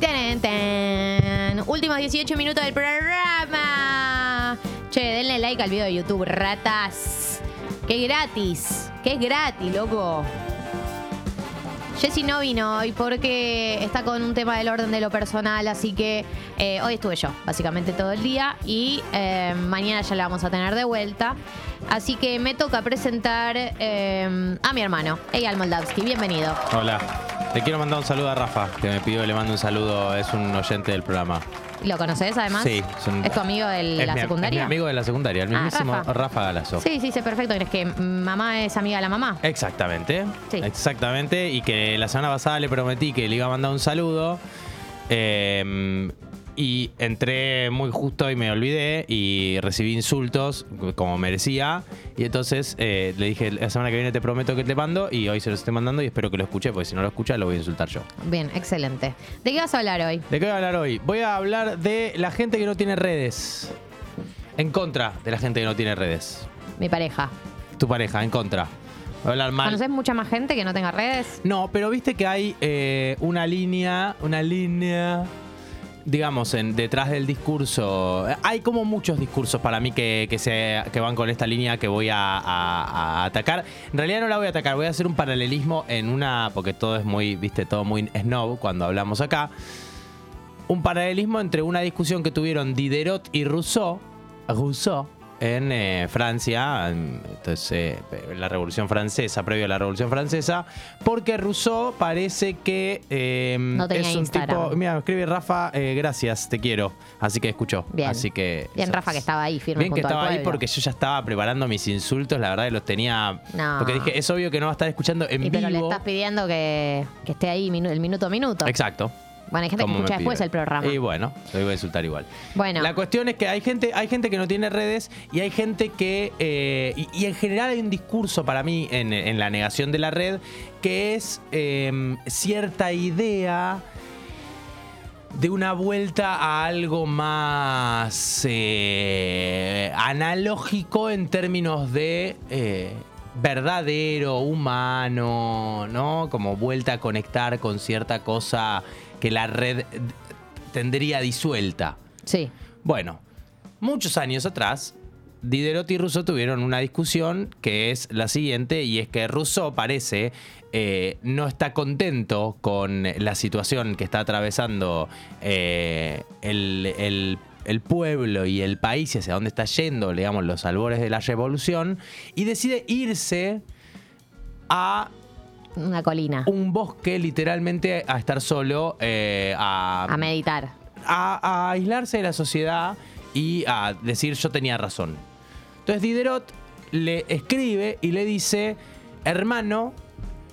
Ten, ten. Últimos 18 minutos del programa. Che, denle like al video de YouTube, ratas. Que gratis. Que es gratis, loco. Jessy no vino hoy porque está con un tema del orden de lo personal, así que eh, hoy estuve yo, básicamente todo el día, y eh, mañana ya la vamos a tener de vuelta. Así que me toca presentar eh, a mi hermano, Eyal Moldavsky. Bienvenido. Hola. Le quiero mandar un saludo a Rafa, que me pidió que le mande un saludo. Es un oyente del programa. ¿Lo conoces además? Sí. un- ¿Es tu amigo de la mi- secundaria? Es mi amigo de la secundaria, el Ah, mismísimo Rafa. Rafa. Galazo. Sí, sí, sé perfecto. Es que mamá es amiga de la mamá. Exactamente. Sí. Exactamente. Y que la semana pasada le prometí que le iba a mandar un saludo. eh, y entré muy justo y me olvidé y recibí insultos como merecía. Y entonces eh, le dije, la semana que viene te prometo que te mando y hoy se los estoy mandando y espero que lo escuche, porque si no lo escucha lo voy a insultar yo. Bien, excelente. ¿De qué vas a hablar hoy? ¿De qué voy a hablar hoy? Voy a hablar de la gente que no tiene redes. En contra de la gente que no tiene redes. Mi pareja. Tu pareja, en contra. Voy a hablar mal. ¿Conoces mucha más gente que no tenga redes? No, pero viste que hay eh, una línea, una línea, digamos, en, detrás del discurso. Hay como muchos discursos para mí que, que, se, que van con esta línea que voy a, a- atacar. En realidad no la voy a atacar, voy a hacer un paralelismo en una, porque todo es muy, viste, todo muy snob cuando hablamos acá. Un paralelismo entre una discusión que tuvieron Diderot y Rousseau, Rousseau en eh, Francia, en- entonces eh, la Revolución Francesa, previo a la Revolución Francesa, porque Rousseau parece que eh, No tenía es un Instagram. tipo. Mira, escribe Rafa, eh, gracias, te quiero. Así que escuchó. Bien. Así que. Bien, Rafa, que estaba ahí firme Bien que al estaba ahí porque yo ya estaba preparando mis insultos, la verdad que los tenía. No. Porque dije, es obvio que no va a estar escuchando en Y vivo. pero le estás pidiendo que, que esté ahí minu- el minuto a minuto. Exacto. Bueno, hay gente que escucha después el programa. Y bueno, lo iba a insultar igual. Bueno. La cuestión es que hay gente, hay gente que no tiene redes y hay gente que. eh, y, y en general hay un discurso para mí en, en la negación de la red que es eh, cierta idea de una vuelta a algo más eh, analógico en términos de eh, verdadero, humano, ¿no? Como vuelta a conectar con cierta cosa que la red tendría disuelta. Sí. Bueno, muchos años atrás, Diderot y Rousseau tuvieron una discusión que es la siguiente, y es que Rousseau parece eh, no está contento con la situación que está atravesando eh, el, el- el pueblo y el país y hacia dónde está yendo, digamos, los albores de la revolución, y decide irse a Una colina. un bosque, literalmente, a estar solo, eh, A meditar. a, a aislarse de la sociedad y a decir yo tenía razón. Entonces Diderot le escribe y le dice, hermano,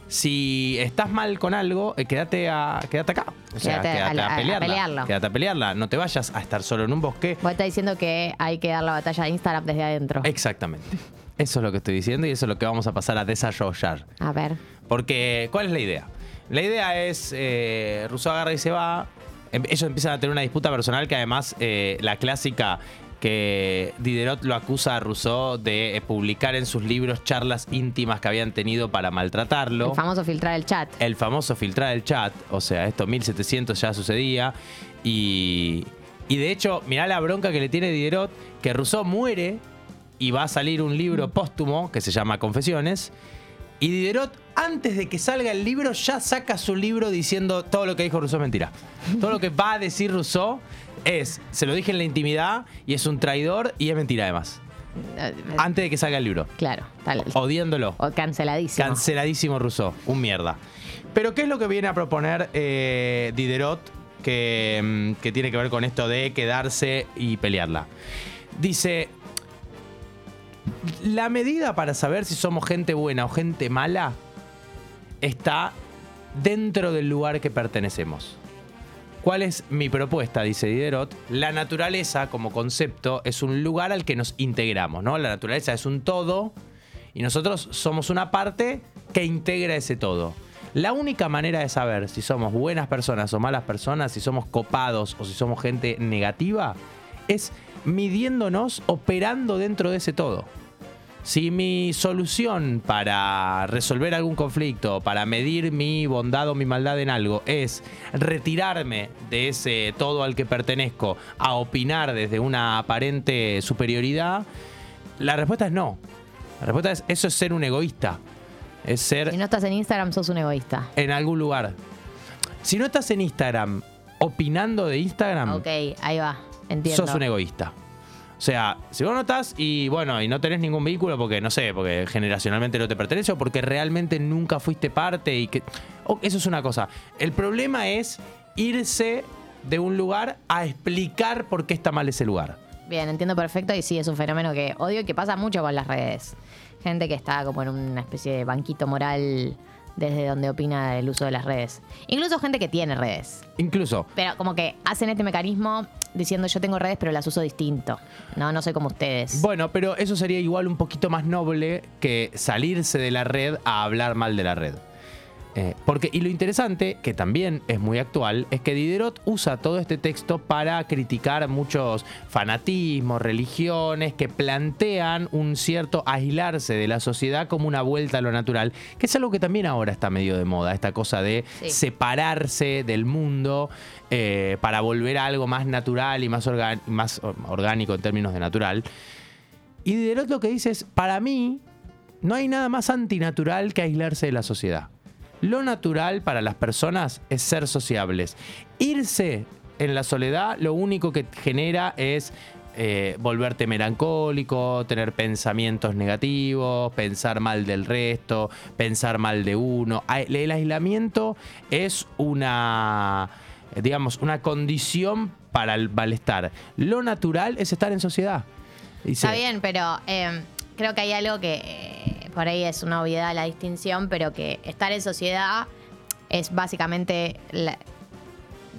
si estás mal con algo, eh, quédate, a, quédate acá. O sea, Quédate quédate a a, a pelearla. pelearlo. Quédate a pelearla. No te vayas a estar solo en un bosque. Vos estás diciendo que hay que dar la batalla de Instagram desde adentro. Exactamente. Eso es lo que estoy diciendo y eso es lo que vamos a pasar a desarrollar. A ver. Porque, ¿cuál es la idea? La idea es, eh, Rousseau agarra y se va. Em- Ellos empiezan a tener una disputa personal que además, eh, la clásica que Diderot lo acusa a Rousseau de eh, publicar en sus libros charlas íntimas que habían tenido para maltratarlo. El famoso filtrar el chat. El famoso filtrar el chat, o sea, esto 1700 ya sucedía. Y, y de hecho, mirá la bronca que le tiene Diderot, que Rousseau muere y va a salir un libro póstumo que se llama Confesiones. Y Diderot, antes de que salga el libro, ya saca su libro diciendo todo lo que dijo Rousseau es mentira. Todo lo que va a decir Rousseau es, se lo dije en la intimidad y es un traidor y es mentira además. Eh, Antes de que salga el libro. Claro, tal. Odiándolo. O canceladísimo. Canceladísimo Rousseau, un mierda. Pero ¿qué es lo que viene a proponer eh, Diderot que, mm, que tiene que ver con esto de quedarse y pelearla? Dice, la medida para saber si somos gente buena o gente mala está dentro del lugar que pertenecemos. ¿Cuál es mi propuesta? Dice Diderot. La naturaleza como concepto es un lugar al que nos integramos, ¿no? La naturaleza es un todo y nosotros somos una parte que integra ese todo. La única manera de saber si somos buenas personas o malas personas, si somos copados o si somos gente negativa, es midiéndonos operando dentro de ese todo. Si mi solución para resolver algún conflicto, para medir mi bondad o mi maldad en algo, es retirarme de ese todo al que pertenezco a opinar desde una aparente superioridad, la respuesta es no. La respuesta es, eso es ser un egoísta. Es ser Si no estás en Instagram, sos un egoísta. en algún lugar. Si no estás en Instagram opinando de Instagram, Ok, ahí va. Entiendo. sos un egoísta. O sea, si vos no estás y bueno, y no tenés ningún vínculo porque, no sé, porque generacionalmente no te pertenece o porque realmente nunca fuiste parte y que... eso es una cosa. El problema es irse de un lugar a explicar por qué está mal ese lugar. Bien, entiendo perfecto y sí, es un fenómeno que odio y que pasa mucho con las redes. Gente que está como en una especie de banquito moral desde donde opina del uso de las redes. Incluso gente que tiene redes. Incluso, Pero como que hacen este mecanismo diciendo yo tengo redes pero las uso distinto. No, no soy como ustedes. bueno, pero eso sería igual un poquito más noble que salirse de la red a hablar mal de la red. Eh, porque, y lo interesante, que también es muy actual, es que Diderot usa todo este texto para criticar muchos fanatismos, religiones que plantean un cierto aislarse de la sociedad como una vuelta a lo natural, que es algo que también ahora está medio de moda, esta cosa de Sí. separarse del mundo eh, para volver a algo más natural y más, orgánico en términos de natural. Y Diderot lo que dice es, para mí, no hay nada más antinatural que aislarse de la sociedad. Lo natural para las personas es ser sociables. Irse en la soledad lo único que genera es eh, volverte melancólico, tener pensamientos negativos, pensar mal del resto, pensar mal de uno. El aislamiento es una, digamos, una condición para el malestar. Lo natural es estar en sociedad. Está bien, pero eh, creo que hay algo que eh, por ahí es una obviedad la distinción, pero que estar en sociedad es básicamente, la-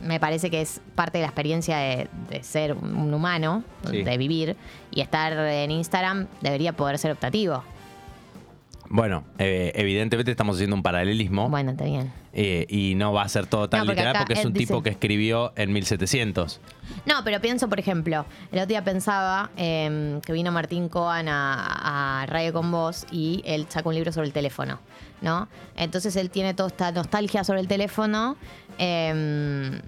me parece que es parte de la experiencia de, de ser un humano, Sí. de vivir, y estar en Instagram debería poder ser optativo. Bueno, eh, evidentemente estamos haciendo un paralelismo Bueno, está bien. eh, y no va a ser todo tan No, porque literal acá porque es un tipo que escribió en 1700. No, pero pienso, por ejemplo, el otro día pensaba eh, que vino Martín Coan a, a Radio con Vos y él sacó un libro sobre el teléfono, ¿no? Entonces él tiene toda esta nostalgia sobre el teléfono eh,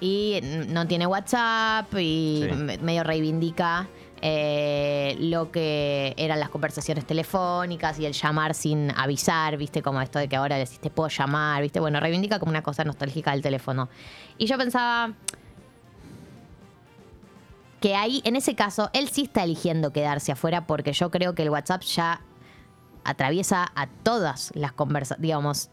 y no tiene WhatsApp y Sí. me- medio reivindica eh, lo que eran las conversaciones telefónicas y el llamar sin avisar, ¿viste? Como esto de que ahora decís te puedo llamar, ¿viste? Bueno, reivindica como una cosa nostálgica del teléfono. Y yo pensaba, que ahí, en ese caso, él sí está eligiendo quedarse afuera porque yo creo que el WhatsApp ya atraviesa a todas las conversaciones, digamos.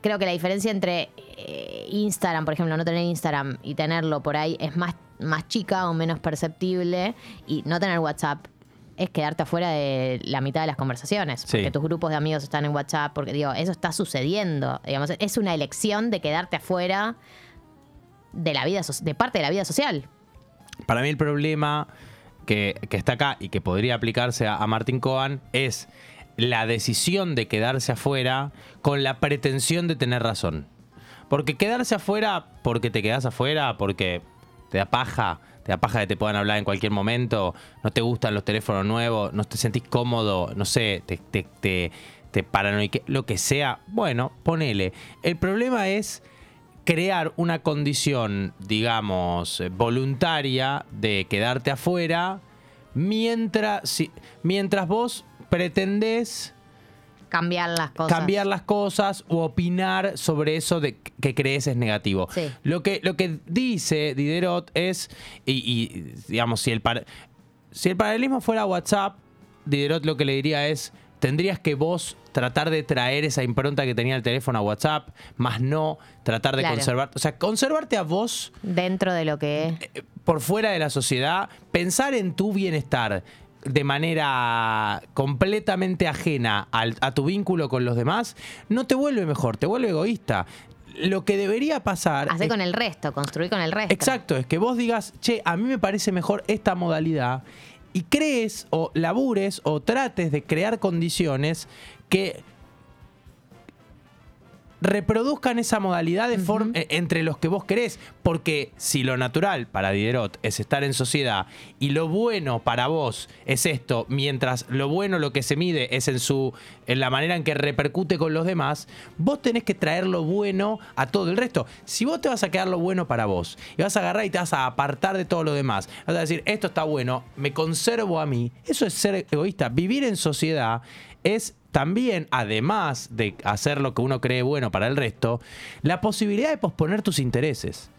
Creo que la diferencia entre eh, Instagram, por ejemplo, no tener Instagram y tenerlo por ahí es más, más chica o menos perceptible y no tener WhatsApp es quedarte afuera de la mitad de las conversaciones. Sí. Porque tus grupos de amigos están en WhatsApp, porque digo, eso está sucediendo. Digamos, es una elección de quedarte afuera de la vida, de parte de la vida social. Para mí el problema que, que está acá y que podría aplicarse a, a Martín Cohen es la decisión de quedarse afuera con la pretensión de tener razón. Porque quedarse afuera porque te quedas afuera, porque te da paja, te da paja que te puedan hablar en cualquier momento, no te gustan los teléfonos nuevos, no te sentís cómodo, no sé, te, te, te, te paranoique- lo que sea, bueno, ponele. El problema es crear una condición, digamos, voluntaria de quedarte afuera mientras, si- mientras vos pretendés Cambiar las cosas. cambiar las cosas o opinar sobre eso de que crees es negativo. Sí. Lo, que, lo que dice Diderot es, y, y, digamos, si el, par- si el paralelismo fuera WhatsApp, Diderot lo que le diría es, tendrías que vos tratar de traer esa impronta que tenía el teléfono a WhatsApp, más no tratar de Claro. conservar, o sea, conservarte a vos Dentro de lo que es. eh, por fuera de la sociedad, pensar en tu bienestar de manera completamente ajena al- a tu vínculo con los demás, no te vuelve mejor, te vuelve egoísta. Lo que debería pasar... Hacer es- con el resto, construir con el resto. Exacto, es que vos digas, che, a mí me parece mejor esta modalidad y crees o labures o trates de crear condiciones que reproduzcan esa modalidad de forma eh, entre los que vos querés. Porque si lo natural para Diderot es estar en sociedad y lo bueno para vos es esto, mientras lo bueno lo que se mide es en su en la manera en que repercute con los demás, vos tenés que traer lo bueno a todo el resto. Si vos te vas a quedar lo bueno para vos y vas a agarrar y te vas a apartar de todo lo demás, vas a decir, esto está bueno, me conservo a mí, eso es ser egoísta. Vivir en sociedad es también, además de hacer lo que uno cree bueno para el resto, la posibilidad de posponer tus intereses.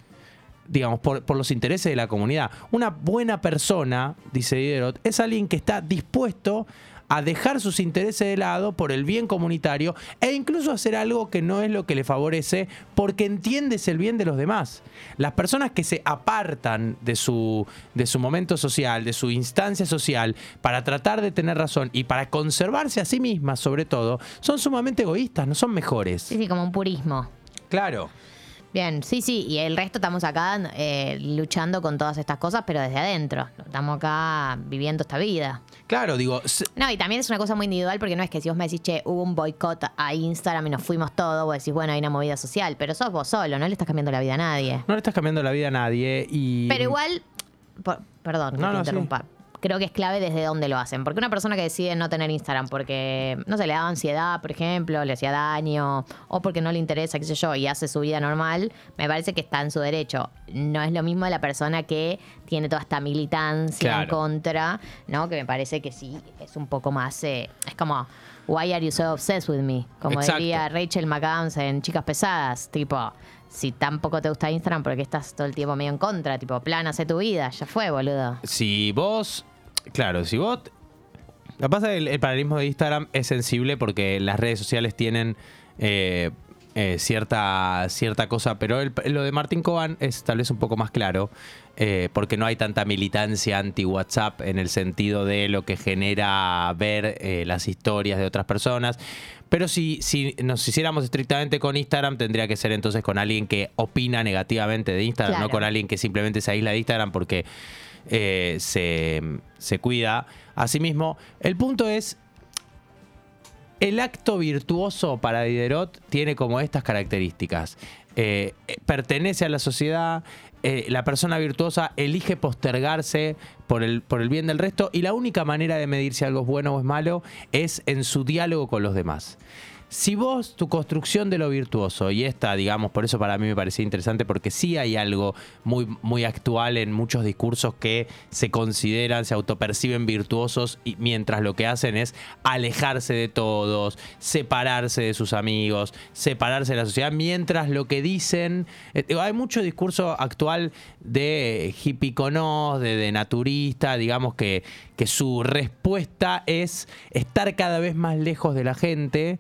Digamos, por, por los intereses de la comunidad. Una buena persona, dice Diderot, es alguien que está dispuesto a dejar sus intereses de lado por el bien comunitario e incluso hacer algo que no es lo que le favorece porque entiendes el bien de los demás. Las personas que se apartan de su, de su momento social, de su instancia social, para tratar de tener razón y para conservarse a sí mismas sobre todo, son sumamente egoístas, no son mejores. Sí, sí, como un purismo. Claro. Bien, sí, sí, y el resto estamos acá eh, luchando con todas estas cosas, pero desde adentro. Estamos acá viviendo esta vida. Claro, digo. No, y también es una cosa muy individual porque no es que si vos me decís, che, hubo un boicot a Instagram y nos fuimos todos, vos decís, bueno, hay una movida social, pero sos vos solo, no le estás cambiando la vida a nadie. No le estás cambiando la vida a nadie y. Pero igual. perdón, que no, te interrumpa creo que es clave desde dónde lo hacen. Porque una persona que decide no tener Instagram porque, no sé, le da ansiedad, por ejemplo, le hacía daño, o porque no le interesa, qué sé yo, y hace su vida normal, me parece que está en su derecho. No es lo mismo la persona que tiene toda esta militancia en contra, ¿no? Que me parece que sí, es un poco más. Eh, es como. Why are you so obsessed with me? Como diría Rachel McAdams en Chicas Pesadas, tipo, si tampoco te gusta Instagram, porque estás todo el tiempo medio en contra? Tipo, plan, hace tu vida, ya fue, boludo. Si vos Claro, si vos. Lo que pasa es que el, paralelismo de Instagram es sensible porque las redes sociales tienen eh, eh, cierta, cierta cosa, pero lo de Martín Coban es tal vez un poco más claro, eh, porque no hay tanta militancia anti-WhatsApp en el sentido de lo que genera ver las historias de otras personas. Pero si, si nos hiciéramos estrictamente con Instagram, tendría que ser entonces con alguien que opina negativamente de Instagram, no con alguien que simplemente se aísla de Instagram porque eh, se, se cuida a sí mismo. El punto es, el acto virtuoso para Diderot tiene como estas características. Eh, pertenece a la sociedad, eh, la persona virtuosa elige postergarse por el, por el bien del resto y la única manera de medir si algo es bueno o es malo es en su diálogo con los demás. Si vos, tu construcción de lo virtuoso, y esta, digamos, por eso para mí me parecía interesante, porque sí hay algo muy, muy actual en muchos discursos que se consideran, se autoperciben virtuosos, y mientras lo que hacen es alejarse de todos, separarse de sus amigos, separarse de la sociedad, mientras lo que dicen. Eh, hay mucho discurso actual de hippiconos, de, de naturista, digamos que, que su respuesta es estar cada vez más lejos de la gente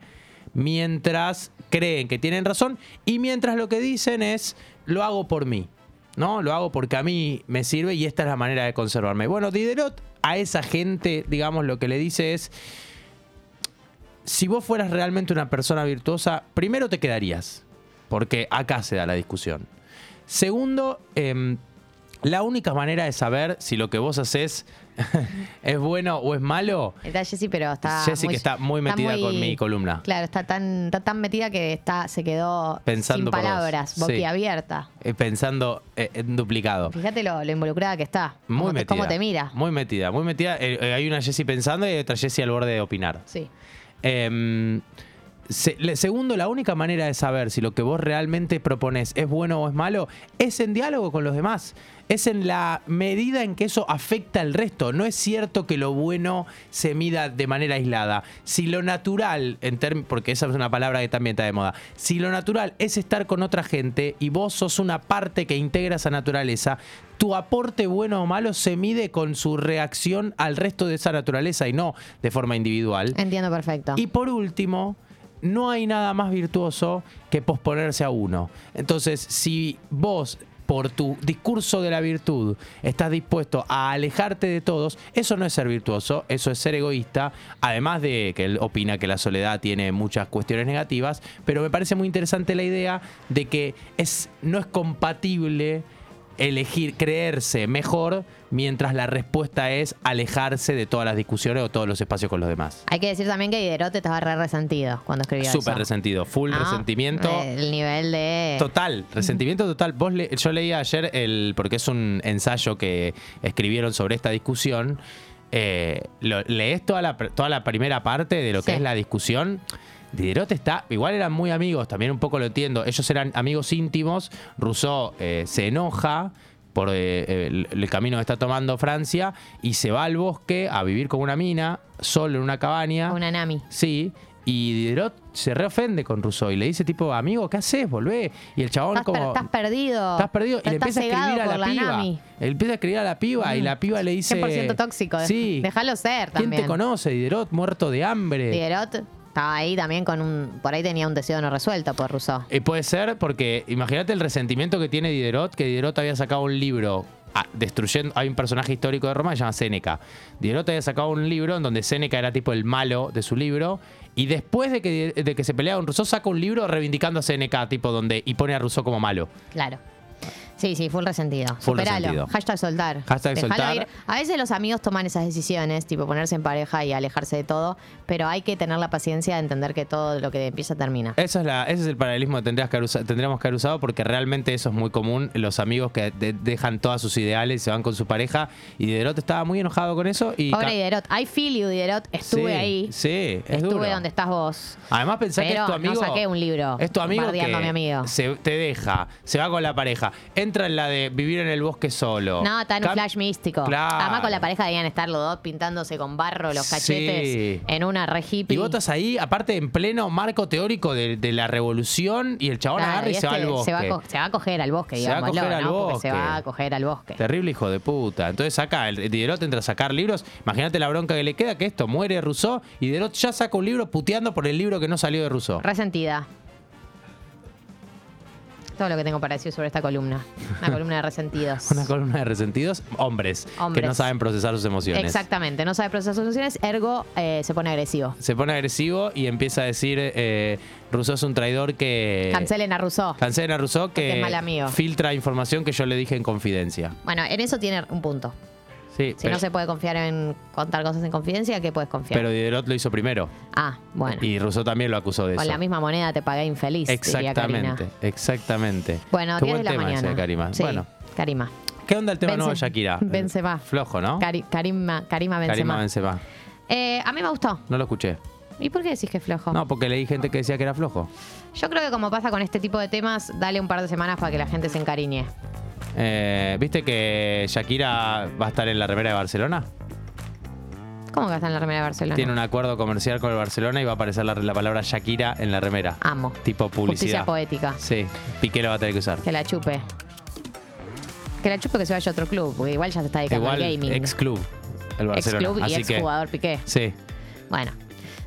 mientras creen que tienen razón y mientras lo que dicen es lo hago por mí. ¿no? Lo hago porque a mí me sirve y esta es la manera de conservarme. Bueno, Diderot a esa gente, digamos, lo que le dice es, si vos fueras realmente una persona virtuosa, primero te quedarías, porque acá se da la discusión. Segundo, em, la única manera de saber si lo que vos haces ¿Es bueno o es malo? Está Jessy, pero está. Jessy que está muy metida con mi columna. Claro, está tan, tan metida que está, se quedó Pensando sin palabras, boquiabierta. Eh, pensando eh, en duplicado. Fíjate lo, involucrada que está. Muy metida. Cómo te mira. Muy metida, muy metida. Eh, hay una Jessy pensando y otra Jessy al borde de opinar. Sí. Segundo, la única manera de saber si lo que vos realmente propones es bueno o es malo es en diálogo con los demás. Es en la medida en que eso afecta al resto. No es cierto que lo bueno se mida de manera aislada. Si lo natural, en porque esa es una palabra que también está de moda, si lo natural es estar con otra gente y vos sos una parte que integra esa naturaleza, tu aporte bueno o malo se mide con su reacción al resto de esa naturaleza y no de forma individual. Entiendo perfecto. Y por último, no hay nada más virtuoso que posponerse a uno. Entonces, si vos por tu discurso de la virtud estás dispuesto a alejarte de todos, eso no es ser virtuoso, eso es ser egoísta, además de que él opina que la soledad tiene muchas cuestiones negativas, pero me parece muy interesante la idea de que es, no es compatible elegir, creerse mejor, mientras la respuesta es alejarse de todas las discusiones o todos los espacios con los demás. Hay que decir también que Diderot estaba re resentido cuando escribía Súper resentido, full ¿No? resentimiento. El nivel de... Total, resentimiento total. Vos le- yo leí ayer el, porque es un ensayo que escribieron sobre esta discusión. eh, lo- lees toda la, pr- toda la primera parte de lo que Sí. es la discusión. Diderot está, igual eran muy amigos, también un poco lo entiendo. Ellos eran amigos íntimos. Rousseau eh, se enoja por eh, el, el camino que está tomando Francia y se va al bosque a vivir con una mina, solo en una cabaña. Una Nami. Sí, y Diderot se reofende con Rousseau y le dice tipo, amigo, ¿qué haces? Volvé. Y el chabón Estás, per- como... estás perdido. Estás perdido. Y le empieza a escribir a la, piba. Él empieza a escribir a la piba y la piba le dice... 100% tóxico. Sí. Déjalo ser ¿Quién también. te conoce? Diderot, muerto de hambre. Diderot estaba ahí también con un... Por ahí tenía un deseo no resuelto por Rousseau. Eh, puede ser porque imagínate el resentimiento que tiene Diderot, que Diderot había sacado un libro ah, destruyendo. Hay un personaje histórico de Roma que se llama Séneca. Diderot había sacado un libro en donde Séneca era tipo el malo de su libro. Y después de que, de que se pelea con Rousseau, saca un libro reivindicando a Séneca, tipo donde. y pone a Rousseau como malo. Claro. Sí, sí, full resentido. Full Superalo. resentido. Hashtag soltar. Hashtag Dejalo soltar. ir. A veces los amigos toman esas decisiones, tipo ponerse en pareja y alejarse de todo, pero hay que tener la paciencia de entender que todo lo que empieza termina. Eso es la, ese es el paralelismo que, tendrías que haber usa- tendríamos que haber usado porque realmente eso es muy común. Los amigos que de- dejan todas sus ideales y se van con su pareja. Y Diderot estaba muy enojado con eso. Y Pobre ca- Diderot. I feel you, Diderot. Estuve Sí, ahí. Sí, es Estuve duro. donde estás vos. Además pensá que Pero es tu no amigo. saqué un libro Es tu amigo bardeando que a mi amigo. Se, te deja, se va con la pareja, entra en la de vivir en el bosque solo. No, está en un Cam- flash místico. Claro. Además con la pareja debían estar los dos pintándose con barro los cachetes Sí. en una re hippie. Y vos estás ahí, aparte en pleno marco teórico de, de la revolución, y el chabón Claro, agarra y, y se va este al bosque. Se va, a co- se va a coger al bosque, Se va a digámoslo, coger al ¿no? Porque bosque. se va a coger al bosque. Terrible hijo de puta. Entonces acá, el Diderot entra a sacar libros. Imagínate la bronca que le queda, que esto muere Rousseau y Diderot ya saca un libro puteando por el libro que no salió de Rousseau. Resentida. Todo lo que tengo para decir sobre esta columna. Una columna de resentidos. Una columna de resentidos, hombres, que Hombres. no saben procesar sus emociones. Exactamente, no sabe procesar sus emociones, ergo eh, se pone agresivo. Se pone agresivo y empieza a decir, eh, Rousseau es un traidor que... Cancelen a Rousseau. Cancelen a Rousseau Porque que es mal amigo. filtra información que yo le dije en confidencia. Bueno, en eso tiene un punto. Sí, Si pero, no se puede confiar en contar cosas en confidencia, ¿qué puedes confiar? pero Diderot lo hizo primero. ah, bueno. Y Rousseau también lo acusó de Con eso. la misma moneda te pagué infeliz. Exactamente, exactamente. Bueno, Qué 10 buen de la tema ese mañana. de Karima. Sí, Bueno, Karima. ¿qué onda el tema nuevo. Shakira? Benzema. Flojo, ¿no? Cari- Karima, Karima Benzema. Karima Benzema. Eh, a mí me gustó. No lo escuché. ¿Y por qué decís que es flojo? No, porque leí gente que decía que era flojo. Yo creo que como pasa con este tipo de temas, dale un par de semanas para que la gente se encariñe. Eh, ¿Viste que Shakira va a estar en la remera de Barcelona? ¿Cómo que está en la remera de Barcelona? Tiene un acuerdo comercial con el Barcelona y va a aparecer la, la palabra Shakira en la remera. Amo. Tipo Justicia publicidad. poética. Sí, Piqué lo va a tener que usar. Que la chupe. Que la chupe que se vaya a otro club, porque igual ya se está dedicando Igual, al gaming. ex club, el Barcelona. Ex club y Así ex que, jugador Piqué. Sí, Bueno,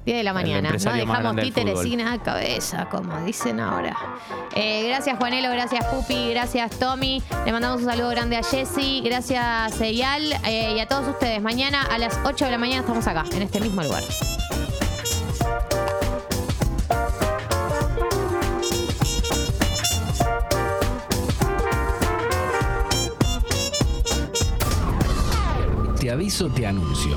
10 de la mañana. No dejamos títeres sin a cabeza, como dicen ahora. Eh, gracias Juanelo, gracias Pupi, gracias Tommy. Le mandamos un saludo grande a Jessy, gracias Eyal eh, y a todos ustedes. Mañana a las 8 de la mañana estamos acá, en este mismo lugar. Te aviso, te anuncio.